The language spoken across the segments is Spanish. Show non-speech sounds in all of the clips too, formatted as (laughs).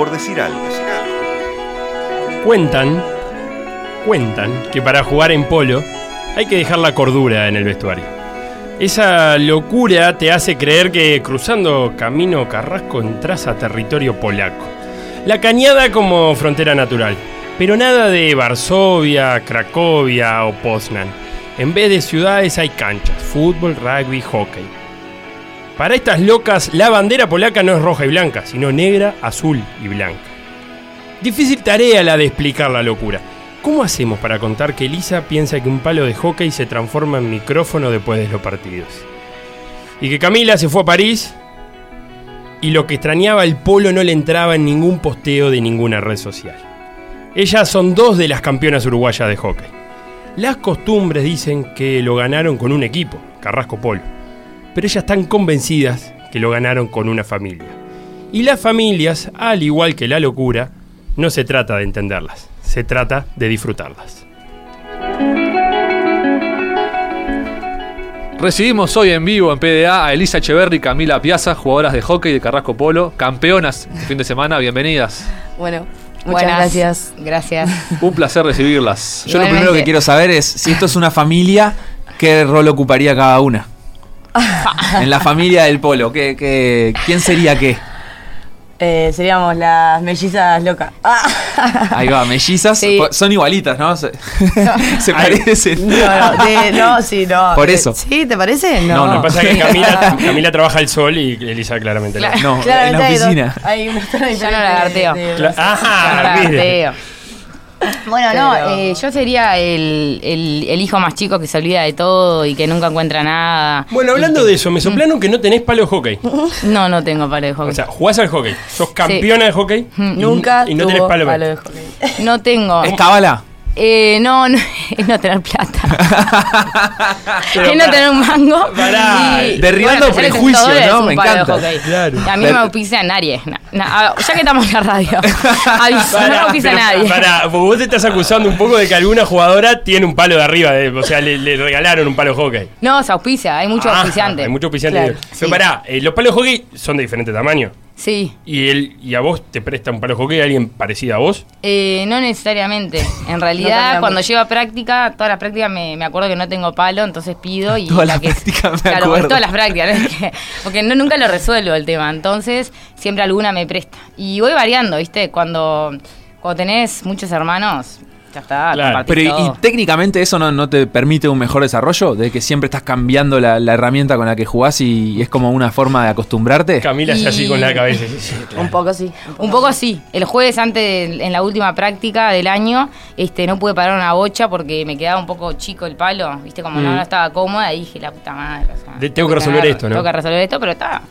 por decir algo. Cuentan, cuentan que para jugar en polo hay que dejar la cordura en el vestuario. Esa locura te hace creer que cruzando Camino Carrasco entras a territorio polaco. La cañada como frontera natural, pero nada de Varsovia, Cracovia o Poznan. En vez de ciudades hay canchas, fútbol, rugby, hockey. Para estas locas, la bandera polaca no es roja y blanca, sino negra, azul y blanca. Difícil tarea la de explicar la locura. ¿Cómo hacemos para contar que Elisa piensa que un palo de hockey se transforma en micrófono después de los partidos? Y que Camila se fue a París y lo que extrañaba el polo no le entraba en ningún posteo de ninguna red social. Ellas son dos de las campeonas uruguayas de hockey. Las costumbres dicen que lo ganaron con un equipo, Carrasco Polo, pero ellas están convencidas que lo ganaron con una familia. Y las familias, al igual que la locura, no se trata de entenderlas, se trata de disfrutarlas. Recibimos hoy en vivo en PDA a Elisa Echeverri y Camila Piazza, jugadoras de hockey de Carrasco Polo, campeonas este fin de semana, bienvenidas. Bueno, muchas Buenas. gracias. Gracias. Un placer recibirlas. Yo lo primero que quiero saber es si esto es una familia, ¿qué rol ocuparía cada una? En la familia del polo, ¿qué, qué, quién sería qué? Eh, seríamos las mellizas locas. Ah. Ahí va, mellizas. Sí. Son igualitas, ¿no? Se, (laughs) se parecen. No, no, de- no, sí, no. Por Eh, eso. ¿Sí? ¿Te parece? No, No. no, Lo que pasa es que Camila, (laughs) Camila trabaja el sol y Elisa claramente no. No, en la hay dos- oficina. Hay una historia Yo no lagarteo. Cla- Ajá, Claro, Bueno, no, eh, yo sería el, el- el hijo más chico que se olvida de todo y que nunca encuentra nada. Bueno, hablando de eso, me soplaron que no tenés palo de hockey. No, no tengo palo de hockey. O sea, jugás al hockey, sos campeona de hockey y, Nunca y no tenés tuvo palo, de hockey. no tengo. ¿Es cábala? Eh, no, no, (laughs) es no tener plata. (laughs) Es no tener un mango. pará, y- derribando sale prejuicios, 300 dólares ¿no? Me encanta. Claro. A mí no me auspicia nadie. Na- na- a- ya que estamos en la radio, (laughs) aviso, no me auspicia pero nadie. pará, vos te estás acusando un poco de que alguna jugadora tiene un palo de arriba, de- o sea, le, le regalaron un palo de hockey. No, se auspicia, hay muchos Ah, auspiciantes. Hay muchos auspiciantes. Claro. Pero pará, eh, los palos de hockey son de diferente tamaño. Sí, ¿Y, él, ¿Y a vos te presta un palo hockey alguien parecido a vos? Eh, no necesariamente. (laughs) En realidad, cuando llego a práctica, todas las prácticas me, me acuerdo que no tengo palo, entonces pido y Todas la las prácticas me claro, acuerdo. todas las prácticas, (laughs) porque no, nunca lo resuelvo el tema, entonces siempre alguna me presta. Y voy variando, ¿viste? Cuando, cuando tenés muchos hermanos, ya está, Claro. Pero y, y técnicamente eso no, no te permite un mejor desarrollo, de que siempre estás cambiando la, la herramienta con la que jugás y es como una forma de acostumbrarte. Camila hace así Y- con la cabeza. sí, sí, (laughs) claro. Un poco sí. Un poco sí. El jueves antes, de- en la última práctica del año, este, no pude parar una bocha porque me quedaba un poco chico el palo, ¿viste? Como no, Mm. no estaba cómoda y dije, la puta madre. o sea, De- tengo que resolver esto, ¿no? Tengo que resolver esto, pero está.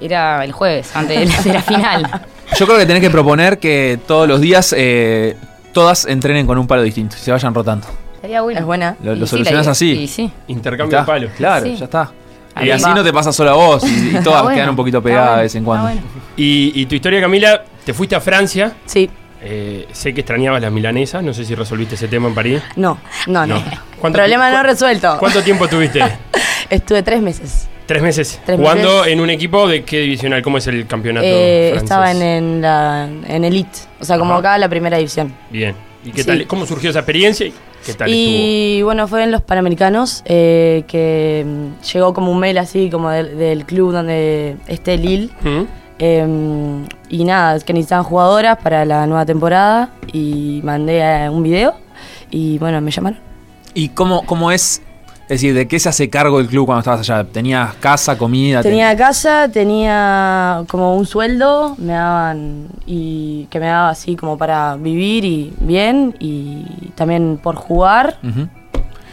Era el jueves, antes de la, de la final. (laughs) Yo creo que tenés que proponer que todos los días eh, todas entrenen con un palo distinto y se vayan rotando. Sería bueno. Es buena. Lo, Y lo sí, solucionás la- así. Sí, sí. Intercambio de palos. Claro, Sí. ya está. Ahí y así va. no te pasa solo a vos y, y (laughs) todas bueno, quedan un poquito pegadas de vez en cuando. bueno. Y, y tu historia, Camila, te fuiste a Francia. Sí. eh, sé que extrañabas las milanesas. No sé si resolviste ese tema en París. No, no, no. No. ¿Cuánto Problema no resuelto. ¿Cuánto tiempo tuviste? (laughs) Estuve tres meses. Tres meses. Tres ¿Jugando meses. en un equipo de qué divisional? ¿Cómo es el campeonato Eh, francés? estaba en, en la en Elite. O sea, como Ajá. acá la primera división. Bien. ¿Y qué Sí. tal? ¿Cómo surgió esa experiencia? y ¿Qué tal Y bueno, fue en los Panamericanos eh, que mm, llegó como un mail así, como del, del club donde esté Lille. ¿Mm? Eh, y nada, que necesitaban jugadoras para la nueva temporada. Y mandé eh, un video. Y bueno, me llamaron. ¿Y cómo, cómo es? Es decir, ¿de qué se hace cargo el club cuando estabas allá? ¿Tenías casa, comida? Tenía casa, tenía como un sueldo, me daban y que me daba así como para vivir y bien y también por jugar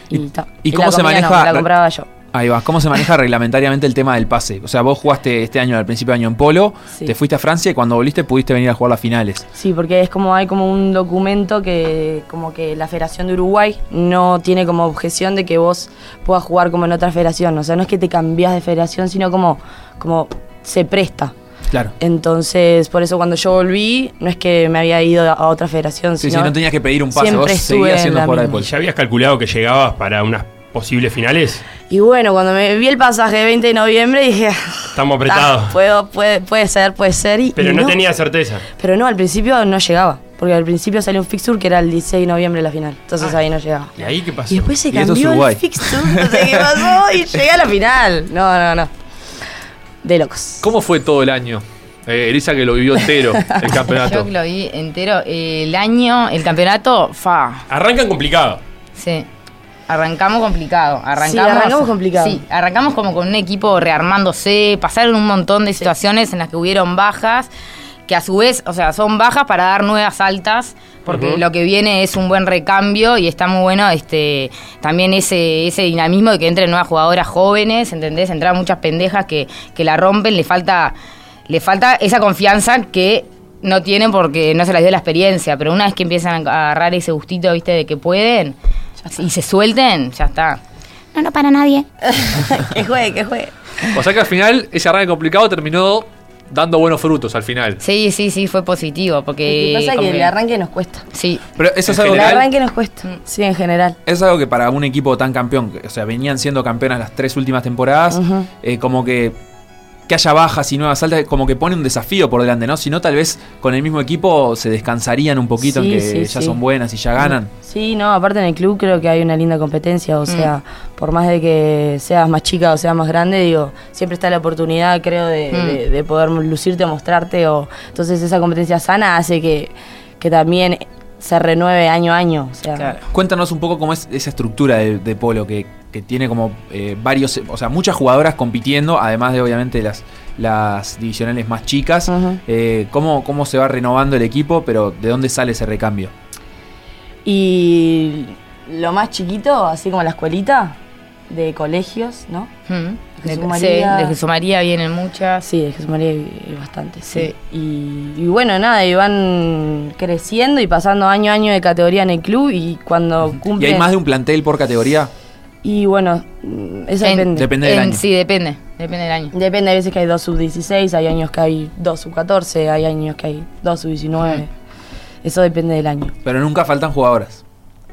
y, ¿Y- ta. y la cómo se no, maneja- la compraba yo. Ahí va. ¿Cómo se maneja (laughs) reglamentariamente el tema del pase? O sea, vos jugaste este año, al principio de año en polo, Sí. te fuiste a Francia y cuando volviste pudiste venir a jugar las finales. Sí, porque es como hay como un documento que como que la Federación de Uruguay no tiene como objeción de que vos puedas jugar como en otra federación, o sea, no es que te cambias de federación, sino como como se presta. Claro. Entonces, por eso cuando yo volví, no es que me había ido a otra federación, Sí, sí, sino no tenías que pedir un pase, siempre vos seguías en siendo jugadora de misma. ¿Y polo. ya habías calculado que llegabas para unas posibles finales? Y bueno, cuando me vi el pasaje de 20 de noviembre dije, Estamos "Ah, apretados. puedo, puede, puede ser, puede ser. Y, Pero y no, tenía certeza. Pero no, al principio no llegaba. Porque al principio salió un fixture que era el 16 de noviembre la final. Entonces ahí no llegaba. ¿Y ahí qué pasó? Y después se cambió el fixture, no sé qué pasó, y (laughs) llegué a la final. No, no, no. De locos. ¿Cómo fue todo el año? Eh, Elisa que lo vivió entero, el (laughs) Yo campeonato. que lo vi entero. eh, el año, el campeonato, fa. Arrancan complicado. Sí. Arrancamos complicado. Arrancamos, Sí, arrancamos complicado. Sí, arrancamos como con un equipo rearmándose. Pasaron un montón de situaciones en las que hubieron bajas, que a su vez, o sea, son bajas para dar nuevas altas, porque lo que viene es un buen recambio y está muy bueno este también ese, ese dinamismo de que entren nuevas jugadoras jóvenes, ¿entendés? Entran muchas pendejas que, que la rompen, le falta, le falta esa confianza que no tienen porque no se les dio la experiencia, pero una vez que empiezan a agarrar ese gustito, viste, de que pueden y se suelten, ya está. No, no para nadie. (laughs) que juegue, que juegue. O sea que al final ese arranque complicado terminó dando buenos frutos al final. Sí, sí, sí, fue positivo, porque... Lo que pasa que el arranque nos cuesta. Sí, Pero eso es algo, El general- arranque nos cuesta. Sí, en general. es algo que para un equipo tan campeón, o sea, venían siendo campeonas las tres últimas temporadas, eh, como que que haya bajas y nuevas altas, como que pone un desafío por delante, ¿no? Si no, tal vez con el mismo equipo se descansarían un poquito en Sí, que sí, ya sí. son buenas y ya ganan. Sí, no, aparte en el club creo que hay una linda competencia, o sea, por más de que seas más chica o seas más grande, digo, siempre está la oportunidad, creo, de, Mm. de- de poder lucirte, mostrarte, o entonces esa competencia sana hace que, que también se renueve año a año, o sea, Claro. Cuéntanos un poco cómo es esa estructura de, de polo que, que tiene como eh, varios, o sea, muchas jugadoras compitiendo, además de obviamente las, las divisionales más chicas. Eh, ¿cómo, ¿Cómo se va renovando el equipo, pero de dónde sale ese recambio? Y lo más chiquito, así como la escuelita de colegios, ¿no? Mm. De, Jesús sí, María. de Jesús María vienen muchas. Sí, de Jesús María hay bastante, sí. Sí. Y, y bueno, nada, y van creciendo y pasando año a año de categoría en el club y cuando ¿Y cumplen... hay más de un plantel por categoría? Y bueno, mm, eso En- depende. Depende del En- año. Sí, depende. Depende del año. Depende, hay veces que hay dos sub-16, hay años que hay dos sub-14, hay años que hay dos sub-19. Eso depende del año. Pero nunca faltan jugadoras.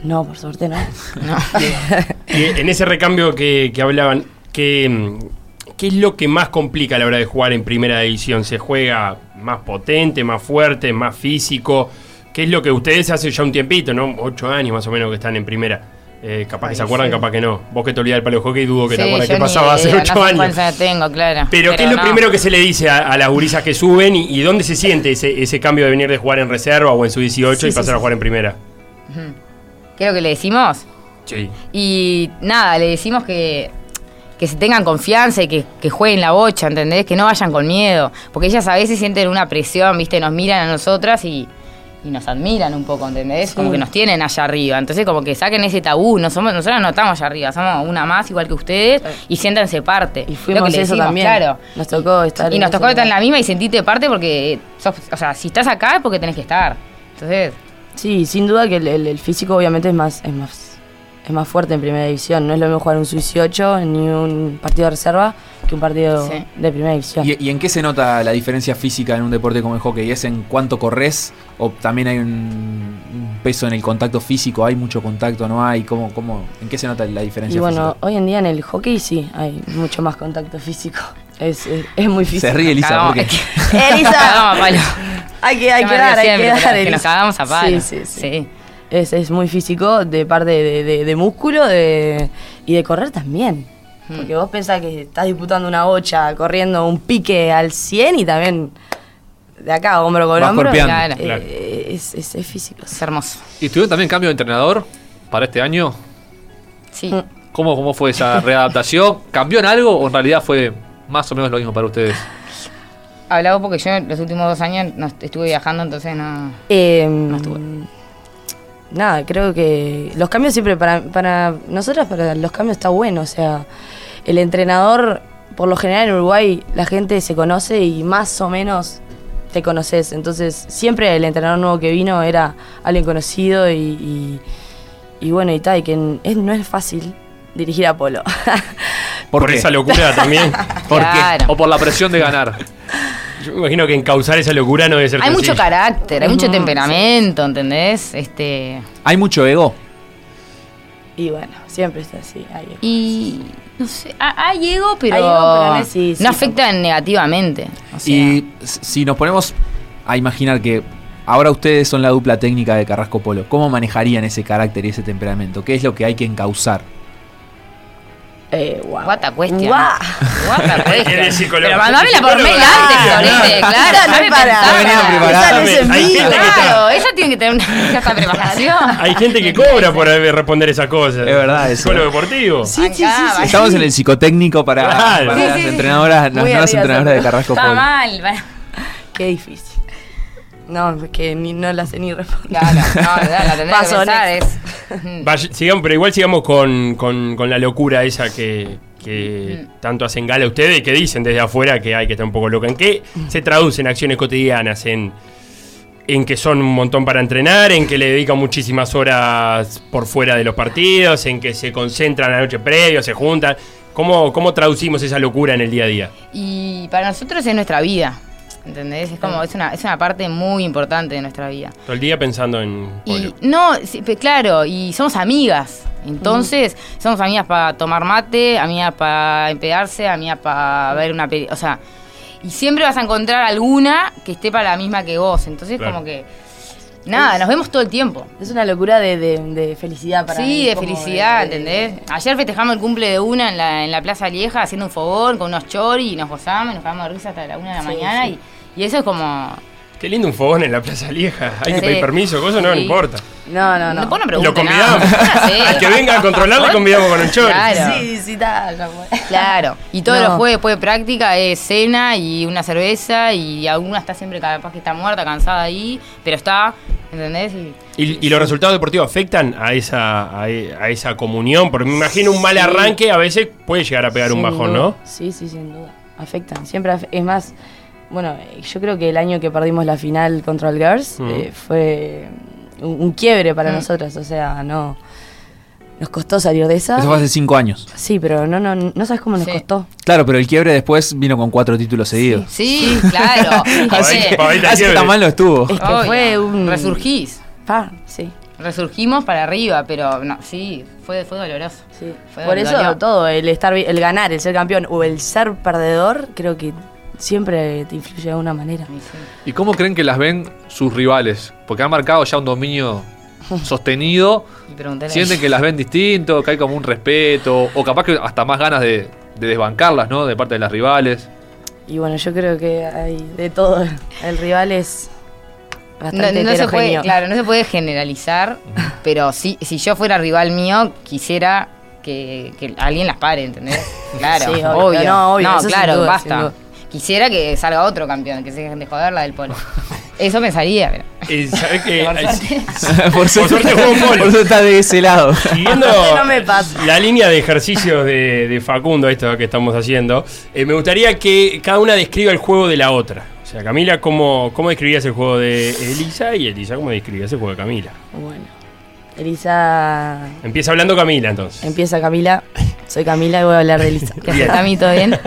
No, por suerte no. (laughs) No. (laughs) Y en ese recambio que, que hablaban, ¿qué, mm, ¿qué es lo que más complica a la hora de jugar en primera división? ¿Se juega más potente, más fuerte, más físico? ¿Qué es lo que ustedes hace ya un tiempito, ¿no? Ocho años más o menos que están en primera. Eh, capaz que se acuerdan, capaz que no. Vos que te olvidás del palo de hockey, dudo que te Sí, acuerdas yo qué pasaba hace ocho no años. tengo, claro. Pero, ¿qué es lo primero que se le dice a, a las gurisas que suben y, y dónde se siente ese, ese cambio de venir de jugar en reserva o en su 18 Sí, y sí, pasar sí. a jugar en primera? ¿Qué es lo que le decimos? Sí. Y nada, le decimos que, que se tengan confianza y que, que jueguen la bocha, ¿entendés? Que no vayan con miedo. Porque ellas a veces sienten una presión, ¿viste? Nos miran a nosotras y, y nos admiran un poco, ¿entendés? Como que nos tienen allá arriba. Entonces, como que saquen ese tabú. No somos, nosotros no estamos allá arriba, somos una más igual que ustedes y siéntanse parte. Y fuimos que eso decimos, también. Claro. Nos tocó estar Y en nos tocó estar en la misma y sentirte parte porque, sos- o sea, si estás acá es porque tenés que estar. Entonces, Sí, sin duda que el, el- el físico obviamente es más, es más es más fuerte en primera división. No es lo mismo jugar un sub-18 ni un partido de reserva que un partido Sí. de primera división. ¿Y, y en qué se nota la diferencia física en un deporte como el hockey? ¿Es en cuánto corres? ¿O también hay un, un peso en el contacto físico? ¿Hay mucho contacto? ¿No hay? ¿Cómo, cómo, ¿En qué se nota la diferencia Y bueno, física? hoy en día en el hockey sí hay mucho más contacto físico. (laughs) Es, es, es muy físico. Se ríe Elisa, cagamos- porque es (laughs) que- Elisa. cagamos a palo. Hay que, hay que dar, hay siempre, que dar. que nos Elisa. cagamos a palo. Sí, sí, sí. Sí. Es, es muy físico de parte de, de- de músculo de, y de correr también. Hmm. Porque vos pensás que estás disputando una bocha, corriendo un pique al 100 y también de acá, hombro con Vas hombro. Claro. eh, Claro. es, es- es físico. Es hermoso. ¿Y tuvieron también cambio de entrenador para este año? Sí. Mm. ¿Cómo, cómo fue esa (laughs) readaptación? ¿Cambió en algo o en realidad fue más o menos lo mismo para ustedes? Hablaba porque yo los últimos dos años no est- estuve viajando, entonces no. Eh, estuve. Nada, creo que los cambios siempre para, para nosotras, para los cambios está bueno. O sea, el entrenador, por lo general en Uruguay, la gente se conoce y más o menos te conoces. Entonces, siempre el entrenador nuevo que vino era alguien conocido y, y, y bueno, y tal, y que es- no es fácil dirigir a Polo. (laughs) Por, qué? esa locura también. ¿Por qué? claro. ¿O por la presión de ganar? Yo me imagino que encauzar esa locura no debe ser Hay mucho carácter, hay mucho temperamento, ¿entendés? Este. ¿Hay mucho ego? y bueno, siempre está así. ahí. Y. No sé, ha- hay ego, pero, Hay ego, pero no es- sí, sí, no afecta negativamente. O sea, Y si nos ponemos a imaginar que ahora ustedes son la dupla técnica de Carrasco Polo, ¿cómo manejarían ese carácter y ese temperamento? ¿Qué es lo que hay que encauzar? Eh, wow. What a question. Guau. What a question. Pero mandámela por mail antes, Sorete, claro. No es para- está- Claro, ella tiene que tener una (laughs) cierta preparación. Hay gente que cobra por responder esas cosas. Es verdad eso. Psicólogo deportivo. Sí, sí, sí. Estamos en el psicotécnico para, las entrenadoras, las nuevas entrenadoras de. Carrasco Está mal. Qué difícil. No, es que ni, no la sé ni responder. Claro, no, la tendré que (laughs) pensar. Es, (laughs) Vaya- sigamos, pero igual sigamos con, con- con la locura esa que, que tanto hacen gala ustedes y que dicen desde afuera que hay que estar un poco loca. ¿En qué se traduce en acciones cotidianas? En, en que son un montón para entrenar, en que le dedican muchísimas horas por fuera de los partidos, en que se concentran la noche previa, se juntan. ¿Cómo, ¿Cómo traducimos esa locura en el día a día? y para nosotros es nuestra vida. ¿Entendés? Es como, es una, es una parte muy importante de nuestra vida. Todo el día pensando en Y no, sí, claro, y somos amigas. Entonces, somos amigas para tomar mate, amigas para empedarse, amigas para ver una peli. O sea, y siempre vas a encontrar alguna que esté para la misma que vos. Entonces, Claro. como que. Nada, nos vemos todo el tiempo. Es una locura de, de, de felicidad para mí. Sí, de felicidad, de- ¿entendés? Ayer festejamos el cumple de una en la, en la Plaza Lieja haciendo un fogón con unos choris y nos gozamos y nos cagamos de risa hasta la una de la Sí, mañana. sí. Y, y eso es como. Qué lindo un fogón en la Plaza Lieja. Hay que pedir permiso, cosas no, importa. No, no, no. No Lo convidamos. (laughs) Al que venga a controlar le convidamos con un chori. Claro. Sí, sí, fue. Claro, y todos No. los jueves después de práctica es cena y una cerveza y alguna está siempre capaz que está muerta, cansada ahí, pero está, ¿entendés? Y- ¿Y, y los resultados deportivos afectan a esa, a, a esa comunión? Porque me imagino un mal Sí. arranque a veces puede llegar a pegar un bajón, duda. ¿no? Sí, sí, sin duda. Afectan. Siempre af- es más, bueno, yo creo que el año que perdimos la final contra el Girls Mm. eh, fue un, un quiebre para Mm. nosotras. O sea, no. Nos costó salir de esa. Eso fue hace cinco años. Sí, pero no, no, no sabes cómo nos Sí. costó. Claro, pero el quiebre después vino con cuatro títulos seguidos. Sí, claro. (laughs) Así- Así tan mal no estuvo. Es que obvio, fue un. Resurgís. Pa, sí. Resurgimos para arriba, pero no, sí, fue, fue doloroso. Sí. Fue Por eso todo, el estar el ganar, el ser campeón o el ser perdedor, creo que siempre te influye de alguna manera. ¿Y cómo creen que las ven sus rivales? Porque han marcado ya un dominio (laughs) sostenido. ¿Sienten que las ven distinto? ¿Que hay como un respeto? O capaz que hasta más ganas de, de desbancarlas, ¿no? De parte de las rivales. Y bueno, yo creo que hay de todo. El rival es No, bastante no se puede, claro, no se puede generalizar, pero sí, si yo fuera rival mío, quisiera que, que alguien las pare, ¿entendés? (laughs) Claro, Sí, obvio. obvio. No, obvio, sin claro, duda, basta. Quisiera que salga otro campeón, que se dejen de joder la del polo. (laughs) Eso pensaría, pero. Eh, ¿sabés qué? (laughs) (laughs) Por suerte. por, suerte juego polo. por suerte está de ese lado. Siguiendo No me pasa. la línea de ejercicios de, de Facundo, esto que estamos haciendo, eh, me gustaría que cada una describa el juego de la otra. O sea, Camila, ¿cómo, cómo describías el juego de Elisa? Y Elisa, ¿cómo describías el juego de Camila? Bueno, Elisa Empieza hablando Camila, entonces. empieza Camila. Soy Camila y voy a hablar de Elisa. ¿Qué haces, Cami? ¿Todo bien?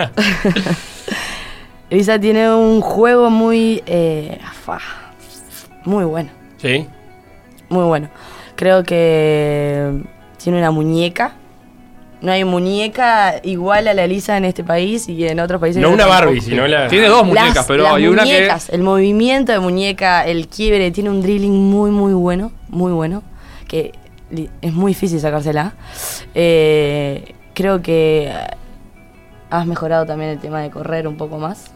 Elisa tiene un juego muy. eh, fa, muy bueno. ¿Sí? Muy bueno. Creo que tiene una muñeca. No hay muñeca igual a la Elisa en este país y en otros países. No una. Barbie, sino la... Tiene dos muñecas, Las- pero las hay una que. muñecas, El movimiento de muñeca, el quiebre, tiene un drilling muy, muy bueno. Muy bueno. Que es muy difícil sacársela. Eh, creo que has mejorado también el tema de correr un poco más.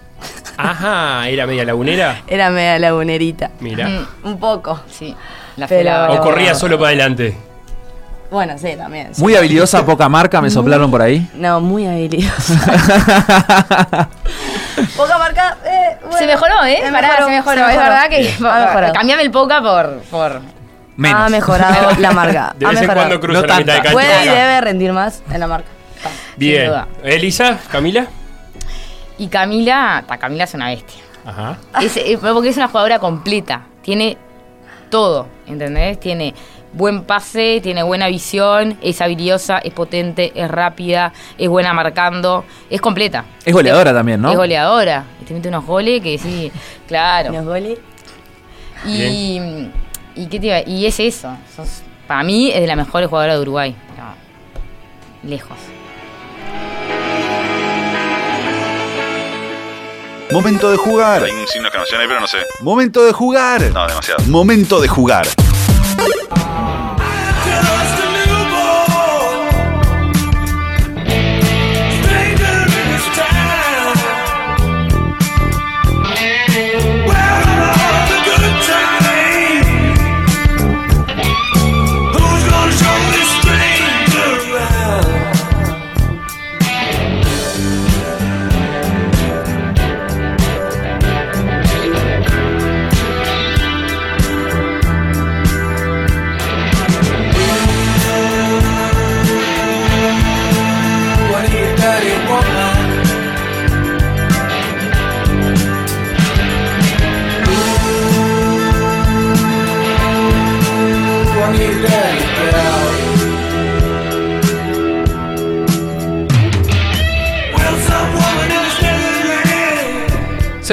Ajá, ¿era media lagunera? Era media lagunerita. Mira. Mm, Un poco. sí. La Pero-. O corría solo para adelante. Bueno, sí, también. sí. Muy habilidosa, (laughs) poca marca, me soplaron por ahí. No, muy habilidosa. (laughs) Poca marca. eh, bueno. Se mejoró, ¿eh? Se Pará, mejoró, se mejoró. Es verdad que. Ha mejorado. Cambiame el poca por. por Menos. Ha mejorado la (laughs) marca. De ha vez en cuando cruza No la mitad de cancha. Puede y debe rendir más en la marca. Bien. Elisa, Camila. Y Camila. Ta, Camila es una bestia. Ajá. Es, porque es una jugadora completa. Tiene todo, ¿entendés? Tiene buen pase, tiene buena visión, es habilidosa, es potente, es rápida, es buena marcando, es completa. Es goleadora también, ¿no? Es goleadora. Y te mete unos goles que sí, claro. Los goles. Y, y, ¿qué te iba? y es eso. sos- para mí es de las mejores jugadoras de Uruguay. Lejos. Momento de jugar. Hay un signo de exclamación ahí, pero no sé. Momento de jugar. No, demasiado. Momento de jugar.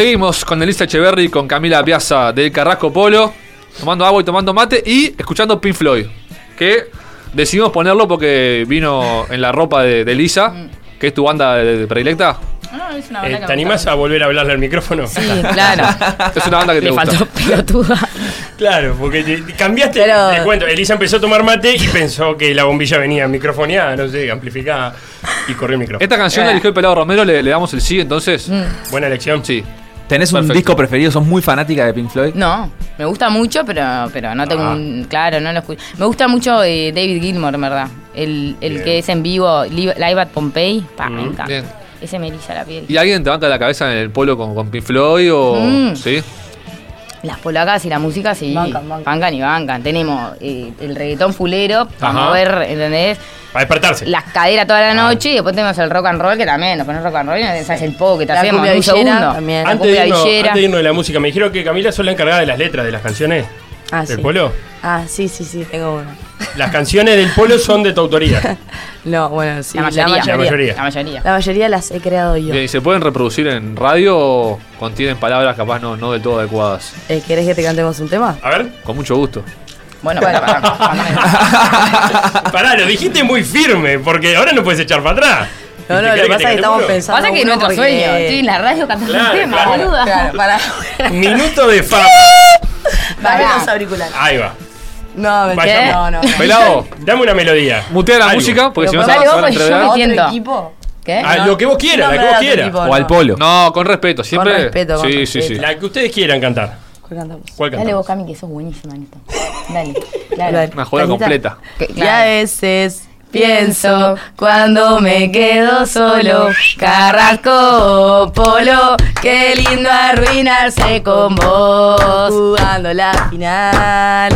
Seguimos con Elisa Echeverry y con Camila Piazza del Carrasco Polo, tomando agua y tomando mate y escuchando Pink Floyd. Que decidimos ponerlo porque vino en la ropa de, de Elisa, que es tu banda de, de predilecta. No, es una Eh, banda que ¿Te gusta. a volver a hablarle al micrófono? Sí, (laughs) claro. Es una banda que te Le gusta. faltó pelotuda. Claro, porque te- te cambiaste. Pero- Te cuento, Elisa empezó a tomar mate y pensó que la bombilla venía microfoneada, no sé, amplificada. Y corrió el micrófono. Esta canción la eligió el pelado Romero, le, le damos el sí, entonces. Buena elección. Sí. ¿Tenés un disco preferido? ¿Sos muy fanática de Pink Floyd? No, me gusta mucho, pero, pero no tengo Ah. un. Claro, no lo escucho. Me gusta mucho eh, David Gilmour, en verdad. El, el que es en vivo, Live, Live at Pompeii. Pa, me Mm, encanta. bien. Ese me eriza la piel. ¿Y alguien te banca la cabeza en el polo con, con Pink Floyd o.? Mm. Sí. Las polacas y la música sí. Bancan, bancan. y bancan. Tenemos eh, el reggaetón fulero para Ajá. mover, ¿entendés? Para despertarse. Las caderas toda la noche y después tenemos el rock and roll que también, nos pones rock and roll y no sabes el poco que te La hacemos un villera segundo. también. La Antes de, irnos, villera. antes de irnos de la música, me dijeron que Camila sos la encargada de las letras de las canciones Ah, del sí. polo. Ah, sí, sí, sí, tengo uno. Las canciones del polo son de tu autoría. (laughs) No, bueno, sí. la, mayoría, La mayoría. La mayoría. La mayoría las he creado yo. Bien, ¿Y se pueden reproducir en radio o contienen palabras capaz no, no del todo adecuadas? Eh, ¿Querés que te cantemos un tema? A ver. Con mucho gusto. Bueno, para, para, (laughs) Pará, lo dijiste muy firme, porque ahora no puedes echar para atrás. No, ¿Te no, lo que pasa es que estamos pensando. Pasa que nuestro porque- sueño. Estoy en la radio cantando Claro, un tema, claro. boluda. Claro, para. Minuto de fama. Para Pará. los auriculares. Ahí va. No, Vaya. no, no. Pelado, Dame una melodía. mutea la Algo. música porque si no se van a porque yo entrever. me- ¿Otro entiendo. equipo? ¿Qué? Ah, lo que vos quieras, la que vos quieras. O al polo. No, con respeto, siempre. respeto, con sí, sí, sí. respeto. La que ustedes quieran cantar. ¿Cuál cantamos? ¿Cuál Dale vos, cantamos? Cami, que sos buenísima en esto. Dale, (laughs) claro. Dale. Una joda completa. Que- Y a claro. veces pienso cuando me quedo solo, Carrasco Polo, qué lindo arruinarse con vos. Jugando la final,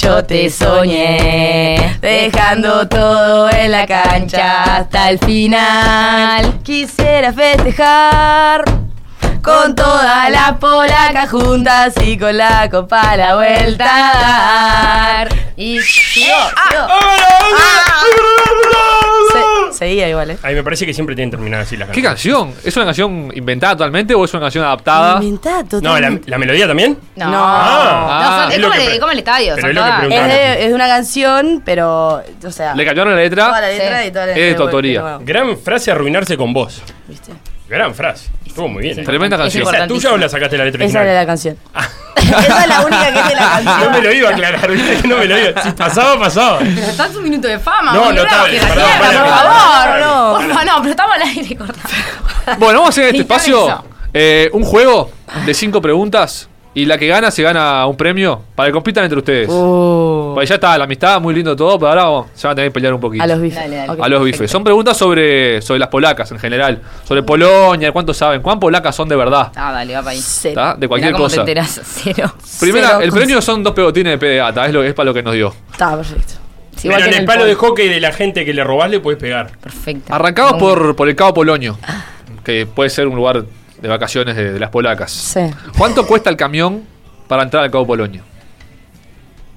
yo te soñé, dejando todo en la cancha hasta el final. Quisiera festejar. Con todas las polacas juntas y con la copa a la vuelta a dar. Y sigo, sigo. Se- seguía igual, ¿eh? A mí me parece que siempre tienen terminadas así las ¿Qué canciones. canción? ¿Es una canción inventada totalmente o es una canción adaptada? Inventada No, la, totalmente. la melodía también. No, No. no, Ah, son- es es, lo como que el, pre- como el estadio, pero son es lo que todas- preguntaba. Es de, es de una canción, pero, o sea, Le cambiaron la letra. toda la letra Sí. y toda la Es de letra tu autoría. nuevo, Gran frase arruinarse con vos. ¿viste? Gran frase. Estuvo muy bien. eh. Tremenda Es canción. ¿Esa es tuya o la sacaste la letra Esa original? era la canción. (laughs) Esa es la única que es de la (laughs) canción. No me lo iba a aclarar, viste no me lo iba. Si pasaba, pasaba. Pero está en su minuto de fama. No, no perdón, por favor. no. Por favor, no, pero estamos al aire, corta. Bueno, vamos a hacer en este espacio eh, un juego de cinco preguntas y la que gana se gana un premio para que compitan entre ustedes. Uh, Pues ya está, la amistad, muy lindo todo, pero ahora vamos, se van a tener que pelear un poquito. a los bifes. Dale, dale. Ok. A los bifes. Son preguntas sobre, sobre las polacas en general. Sobre Polonia, ¿cuánto saben? ¿Cuán polacas son de verdad? Ah, dale, va para ahí. Cero. ¿Está? De cualquier cómo cosa. te enterás, (laughs) cero. Primera, Cero el con- premio son dos pegotines de PDA, es lo es para lo que nos dio. Está perfecto. Sí, Pero en el palo de hockey de la gente que le robás le puedes pegar. Perfecto. Arrancamos por, por el Cabo Polonio, que puede ser un lugar de vacaciones de, de las polacas. Sí. ¿Cuánto cuesta el camión para entrar al Cabo Polonio?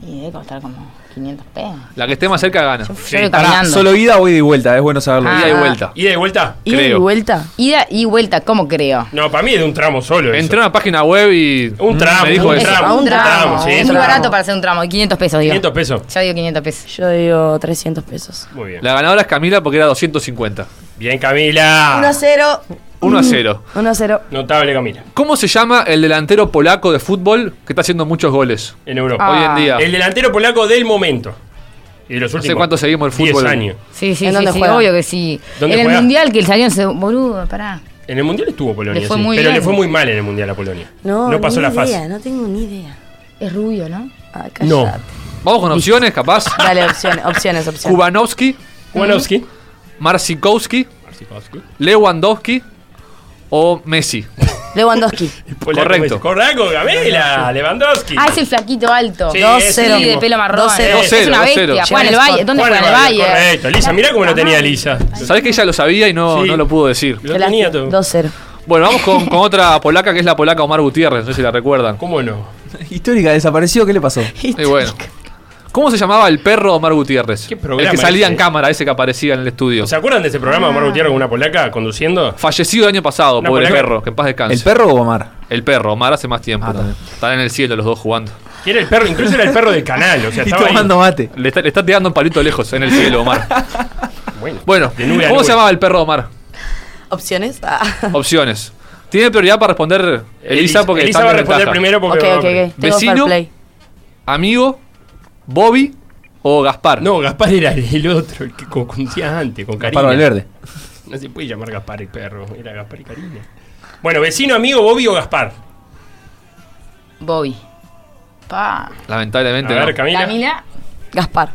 Y debe costar como 500 pesos. La que esté más cerca gana. Yo Sí. voy Pará, caminando. ¿Solo ida o ida y vuelta? Es bueno saberlo. Ah. Ida y vuelta. ¿Ida y vuelta? ¿Ida y Creo. vuelta? Ida y vuelta, ¿cómo creo? No, para mí es de un tramo solo. eso. Entré a una página web y Un tramo, me dijo un eso. tramo, Ah, un tramo, tramo, sí. es un muy tramo. barato para hacer un tramo, 500 pesos, digo. 500 pesos. Yo digo 500 pesos. Yo digo 300 pesos. Muy bien. La ganadora es Camila porque era 250. Bien, Camila. 1 0. 1 a 0. 1 a 0. Notable Camila. ¿Cómo se llama el delantero polaco de fútbol que está haciendo muchos goles En Europa. hoy en día? El delantero polaco del momento. Y de los No últimos sé cuánto seguimos el 10 fútbol. años. Sí, sí, ¿En sí, dónde sí, juega? obvio que sí. ¿Dónde en el juega? mundial que el salió en seg- boludo, pará. En el Mundial estuvo Polonia, Le fue sí, muy pero bien. le fue muy mal en el Mundial a Polonia. No, no pasó ni la fase. idea, no tengo ni idea. Es rubio, ¿no? Ah, No. Vamos con opciones, capaz. (laughs) Dale, opciones, opciones, opciones. Kubanowski, Wanowski. Marsikowski, Lewandowski o Messi. Lewandowski. (laughs) Correcto. Correcto, Camila. Lewandowski. Ah, es el flaquito alto. Sí, Dos, ese cero. Sí, de mismo. pelo marrón. Dos, cero. Es Dos, cero, una bestia. cero. Juega en el. Valle. ¿Dónde juega en el Valle? Correcto. Lisa, mirá cómo lo tenía Lisa. ¿Sabés que ella lo sabía y no, Sí. no lo pudo decir? Lo tenía todo. 2-0. Bueno, vamos con, con otra polaca que es la polaca Omar Gutiérrez, no sé si la recuerdan. ¿Cómo no? (laughs) Histórica, desapareció, ¿qué le pasó? Y bueno. ¿Cómo se llamaba el perro de Omar Gutiérrez? ¿Qué programa el que salía ese? en cámara, ese que aparecía en el estudio. ¿Se acuerdan de ese programa de Omar Gutiérrez con una polaca conduciendo? Fallecido el año pasado, Una pobre polaca. perro, que en paz descanse. ¿El perro o Omar? El perro, Omar hace más tiempo. Ah, también. Están en el cielo los dos jugando. Que era el perro, incluso era el perro del canal. O sea, (laughs) Y estaba ahí. tomando mate. Le está, le está tirando un palito lejos en el cielo, Omar. (laughs) Bueno, Bueno, de nube a ¿cómo nube. se llamaba el perro de Omar? ¿Opciones? Ah. (laughs) Opciones. Tiene prioridad para responder Elisa porque Elisa está va a en responder primero Ok, porque. ok, ok. Tengo Vecino. play. Amigo, Bobby o Gaspar. No, Gaspar era el otro, el que confundía antes, con Karina. Paro al verde. No se puede llamar Gaspar el perro, era Gaspar y Karina. Bueno, vecino, amigo, Bobby o Gaspar. Bobby. Pa. A Lamentablemente ver, no. Camila. Camila. Gaspar.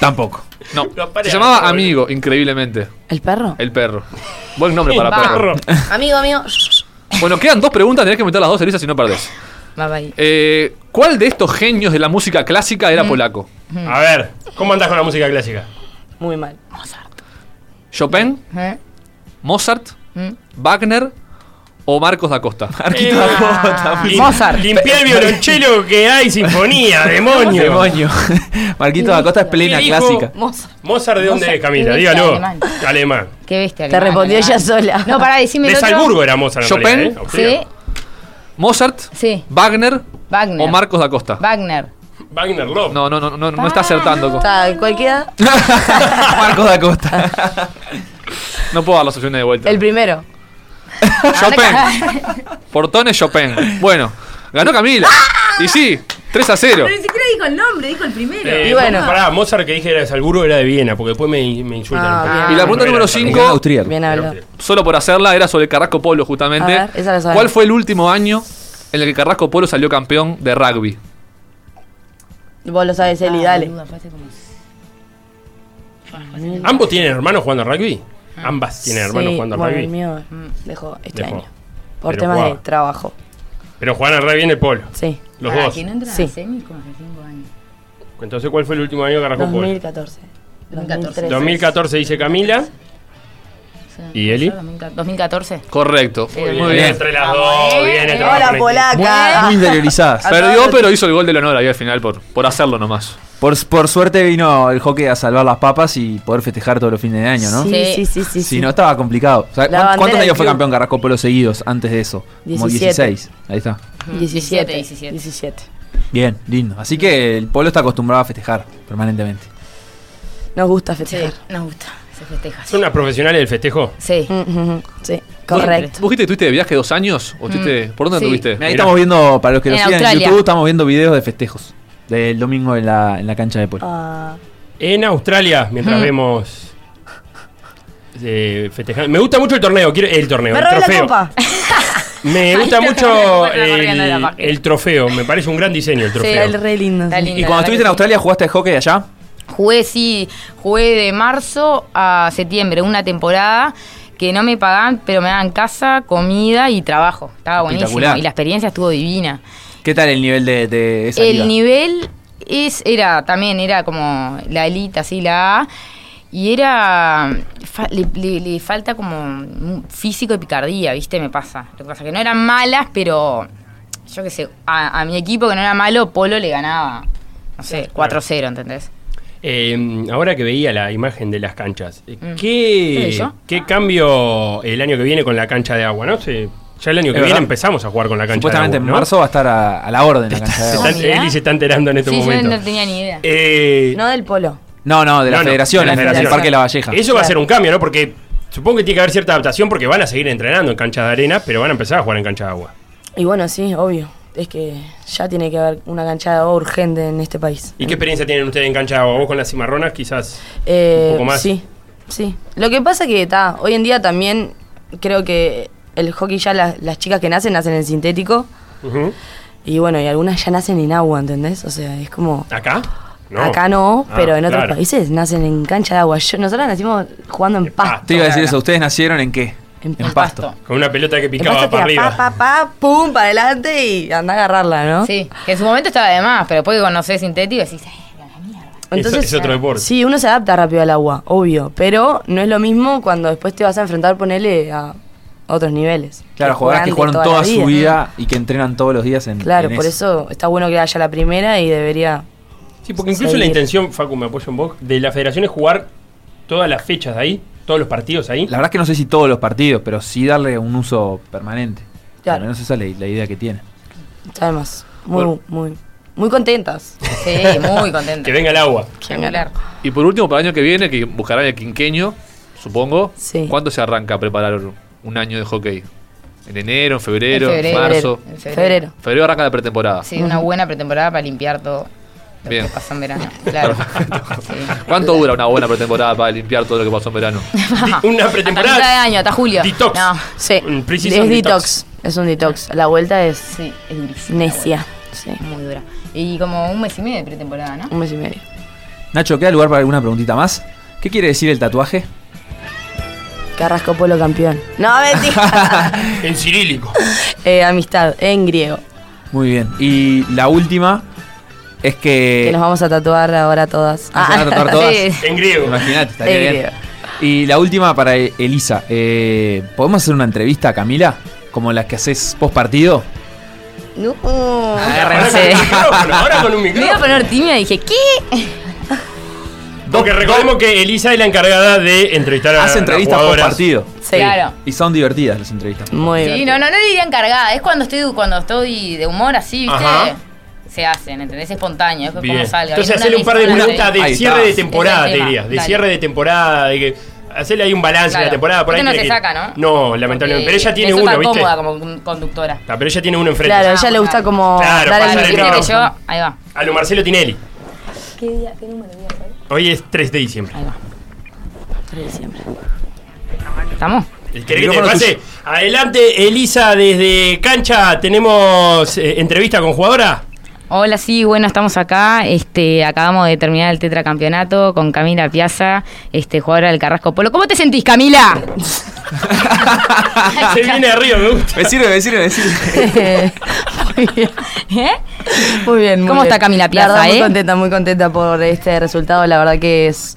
Tampoco. No. (laughs) Gaspar Se llamaba Gaspar. Amigo, increíblemente. ¿El perro? El perro. Buen nombre para (laughs) El perro. perro. Amigo, amigo. Bueno, quedan dos preguntas, tenés que meter las dos, Elisa, si no perdés. Eh, ¿Cuál de estos genios de la música clásica Mm. era polaco? A ver, ¿cómo andás con la música clásica? Muy mal. ¿Chopin, ¿Eh? Mozart, ¿Mm? Wagner o Marcos da Costa? Arquito da Costa. Lim- Mozart. Limpiá el violonchelo que hay sinfonía, (laughs) demonio. Demonio. (laughs) Marquito da Costa es plena clásica. Moza. Mozart, ¿de dónde Mozart, es, Camila? Dígalo. alemán. Alemán. Qué bestia. Te alemán, respondió ella sola. No, pará, decime De. Salzburgo era Mozart Chopin. realidad, ¿eh? Sí. ¿Mozart, sí. Wagner Wagner. o Marcos da Costa? Wagner. Wagner Love. No, no, no, no, no está acertando. co- Está, cualquiera. (laughs) Marcos da Costa. No puedo dar las opciones de vuelta. El primero. (laughs) Chopin. (laughs) Portones Chopin. Bueno, ganó Camila. Y sí, 3 a 0. Pero ni siquiera dijo el nombre, dijo el primero. Eh, Y bueno. Pará, Mozart que dije era de Salzburgo era de Viena, porque después me, me insultan. Ah. Y la pregunta No número era de 5, Gran austríaco. Bien hablado. solo por hacerla, era sobre Carrasco Polo justamente. A ver, esa la sabemos. ¿Cuál fue el último año en el que Carrasco Polo salió campeón de rugby? Vos lo sabes, Eli, Ah, dale. como- ¿Ambos tienen hermanos jugando a rugby? Ambas tienen hermanos Sí, jugando a bueno, rugby. el mío mm, dejó este Dejó. año. Por Pero temas de trabajo. Pero rugby en el polo. Sí. Los Pará, dos. que no entran Sí. a semis como hace 5 años. Entonces, ¿cuál fue el último año que arrancó polo? 2014. 2013. 2014 dice Camila. Sí. ¿Y Eli? 2014. Correcto. Sí, Muy Bien, bien. entre las dos, bien. el trabajo Hola, en equipo. polaca. Muy interiorizadas. (laughs) Perdió, pero hizo el gol del honor ahí al final por, por hacerlo nomás. Por, por suerte vino el hockey a salvar las papas y poder festejar todos los fines de año, ¿no? Sí, Sí. sí, sí, sí. Si no, estaba complicado. O sea, La ¿cuán- bandera ¿Cuántos años fue campeón Carrasco Polo seguidos antes de eso? Como 17. 16. Ahí está. 17, 17. 17. Bien, lindo. Así que el Polo está acostumbrado a festejar permanentemente. Nos gusta Sí, festejar. nos gusta. Se festeja. ¿Son unas profesionales del festejo? Sí. Mm, mm, mm, Sí, ¿Vos- correcto. ¿Vos dijiste que de viaje dos años? ¿O estuviste- ¿Por dónde Sí. estuviste? Ahí Mirá. estamos viendo, para los que lo En siguen en Australia. YouTube, estamos viendo videos de festejos. Del domingo en la, en la cancha de polo. Ah, En Australia, mientras Mm. vemos. eh, festejando. Me gusta mucho el torneo, quiero el torneo, me el trofeo. (laughs) Me gusta (laughs) mucho el, trofeo, me parece un gran diseño el trofeo. El re lindo. Sí. ¿Y cuando estuviste en sí. Australia jugaste hockey allá? Jugué, sí, jugué de marzo a septiembre, una temporada que no me pagaban, pero me daban casa, comida y trabajo. Estaba buenísimo. Y la experiencia estuvo divina. ¿Qué tal el nivel de, de esa liga? El nivel es, era también, era como la elite, así la A. Y era. fa- le, le- le falta como físico y picardía, ¿viste? Me pasa. Lo que pasa es que no eran malas, pero. Yo qué sé, a, a mi equipo que no era malo, Polo le ganaba. No sé, 4-0, ¿entendés? Eh, ahora que veía la imagen de las canchas, eh, Mm. ¿qué, ¿Qué cambio el año que viene con la cancha de agua? ¿no? Se- ya el año que viene empezamos a jugar con la cancha Supuestamente de agua. en ¿no? marzo va a estar a, a la orden la cancha de Se agua. está-. Eli se está enterando en este sí, momento. yo no tenía ni idea. Eh, No del polo. No, no, de la no, no, federación, de la en el federación. Parque La Valleja. Eso va a ser un cambio, ¿no? Porque Supongo que tiene que haber cierta adaptación porque van a seguir entrenando en canchas de arena, pero van a empezar a jugar en cancha de agua. Y bueno, sí, obvio. Es que ya tiene que haber una cancha de agua urgente en este país. ¿Y qué experiencia tienen ustedes en cancha de agua? ¿Vos con las cimarronas quizás Eh, un poco más? Sí, sí. Lo que pasa que está, hoy en día también creo que el hockey ya las, las chicas que nacen nacen en sintético y bueno, y algunas ya nacen en agua, ¿entendés? O sea, es como ¿Acá? No. acá no, Ah, pero en otros claro. países nacen en cancha de agua. Yo, nosotros nacimos jugando en pasto. Te iba a decir eso, ¿ustedes nacieron en qué? En En pasto. pasto. Con una pelota que picaba para arriba. pa, pa, pa, pum, para adelante y anda a agarrarla, ¿no? Sí, que en su momento estaba de más, pero después que conocés sintético decís, "Eh, la mierda". Entonces, es otro deporte. Sí, uno se adapta rápido al agua, obvio, pero no es lo mismo cuando después te vas a enfrentar, ponele a otros niveles. Claro, jugadores que jugaron toda, su vida y que entrenan todos los días en Claro, en por eso está bueno que haya la primera y debería. Sí, porque incluso la intención, Facu, me apoyo en vos, de la federación es jugar todas las fechas de ahí, todos los partidos ahí. La verdad es que no sé si todos los partidos, pero sí darle un uso permanente. Claro. Al menos esa es la, la idea que tiene. Además, muy, Bueno. muy, muy contentas. (laughs) Sí, muy contento. (laughs) Que venga el agua. Espectacular. Y por último, para el año que viene, que buscarán el quinqueño, supongo. Sí. ¿Cuándo se arranca a preparar un año de hockey? ¿En enero, en febrero, En febrero. marzo? En Febrero. Febrero arranca la pretemporada. Sí, una buena pretemporada para limpiar todo lo Bien. que pasó en verano. Claro. Sí. ¿Cuánto dura una buena pretemporada para limpiar todo lo que pasó en verano? (laughs) Una Hasta pretemporada. mitad de año, hasta julio. Detox. No, Sí, es detox. Es un detox. La vuelta es sí, es durísimo. necia. Sí, Muy dura. Y como un mes y medio de pretemporada, ¿no? un mes y medio. Nacho, ¿queda lugar para alguna preguntita más? ¿Qué quiere decir el tatuaje? Carrasco Polo campeón. No, mentira. (laughs) En cirílico. Eh, amistad, en griego. Muy bien. Y la última es que. Que nos vamos a tatuar ahora todas. Ah, ¿se van a tatuar (laughs) todas? Sí. En griego. Imagínate, estaría En bien. griego. Y la última para E- Elisa. Eh, ¿Podemos hacer una entrevista a Camila? Como las que haces post partido. No. Ahora con un micrófono. Me iba a poner tímida y dije, ¿qué? Porque recordemos que Elisa es la encargada de entrevistar a Hace entrevistas post jugadoras. partido. Sí. Claro. Y son divertidas las entrevistas. Muy Sí, bien. no, no, no le diría encargada. Es cuando estoy, cuando estoy de humor así, ¿viste? Ajá. Se hacen, ¿entendés? Es espontáneo, es Bien. como salga. Entonces hacerle un par de preguntas de Ahí cierre de temporada, te diría. De Dale. cierre de temporada, de que hacerle ahí un balance de Claro. la temporada. Por ahí Usted no se que- saca, ¿no? No, lamentablemente. Pero ella tiene uno, ¿viste? cómoda como conductora. Ah, pero ella tiene uno enfrente. Claro, a Ah, ella le gusta claro. como Claro, dar el pasar el Viste que micrófono. yo, ahí va, A lo Marcelo Tinelli. ¿Qué día, qué número día hoy? Hoy es 3 de diciembre. ahí va. 3 de diciembre. ¿Estamos? ¿Querés que te pase? Adelante, Elisa, desde cancha. ¿Tenemos eh, entrevista con jugadora? Hola, sí, bueno, estamos acá. Este, acabamos de terminar el tetracampeonato con Camila Piazza, este, jugadora del Carrasco Polo. ¿Cómo te sentís, Camila? Se viene arriba, me gusta. Me sirve, me sirve, me sirve. (laughs) muy bien. ¿Eh? Muy bien. muy ¿Cómo bien. está Camila La Piazza, verdad, muy eh? contenta, muy contenta por este resultado. La verdad que es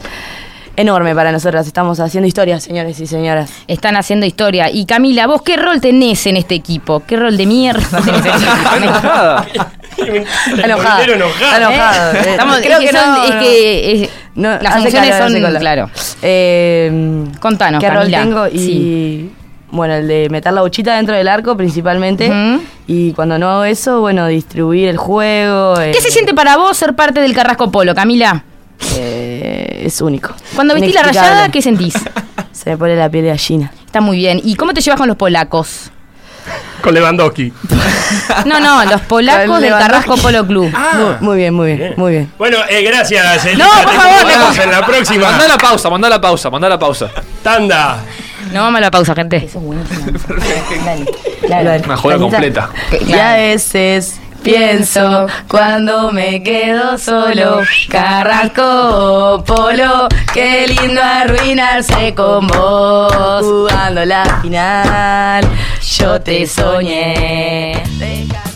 enorme para nosotras. Estamos haciendo historia, señores y señoras. Están haciendo historia. Y Camila, ¿vos qué rol tenés en este equipo? ¿Qué rol de mierda tenés en este (laughs) equipo? (laughs) Está enojada. ¿Eh? Eh, Estamos, creo es que, que son- no, es no. que No, las funciones calor, son, calor. claro. Eh, Contanos, ¿Qué rol Camila. tengo? Y Sí. bueno, el de meter la bochita dentro del arco principalmente. Y cuando no hago eso, bueno, distribuir el juego. ¿Qué eh, se siente para vos ser parte del Carrasco Polo, Camila? eh, es único. Cuando vestís la rayada, ¿qué sentís? (laughs) Se me pone la piel de gallina. Está muy bien. ¿Y cómo te llevas con los polacos? Con Lewandowski. No, no, los polacos del. Carrasco Polo Club. Muy, muy bien, muy bien, Bien. muy bien. Bueno, eh, gracias, Elisa. No, por Te favor, encontramos en la próxima Mandá la pausa, mandá la pausa, mandá la pausa. tanda. No vamos a la pausa, gente. Eso es buenísimo. Dale. Dale. Una joda completa. Y a veces pienso cuando me quedo solo, Carrasco Polo, qué lindo arruinarse con vos. Jugando la final, yo te soñé.